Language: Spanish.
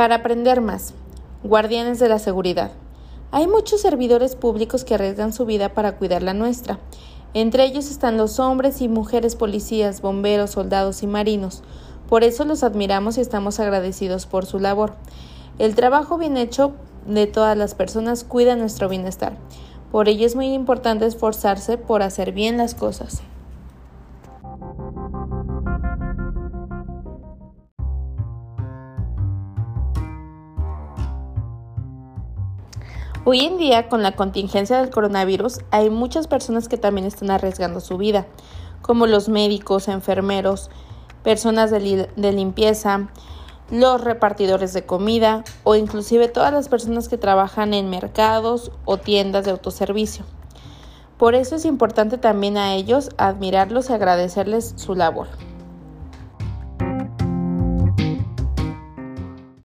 Para aprender más, guardianes de la seguridad. Hay muchos servidores públicos que arriesgan su vida para cuidar la nuestra. Entre ellos están los hombres y mujeres policías, bomberos, soldados y marinos. Por eso los admiramos y estamos agradecidos por su labor. El trabajo bien hecho de todas las personas cuida nuestro bienestar. Por ello es muy importante esforzarse por hacer bien las cosas. Hoy en día, con la contingencia del coronavirus, hay muchas personas que también están arriesgando su vida, como los médicos, enfermeros, personas de, limpieza, los repartidores de comida o inclusive todas las personas que trabajan en mercados o tiendas de autoservicio. Por eso es importante también a ellos admirarlos y agradecerles su labor.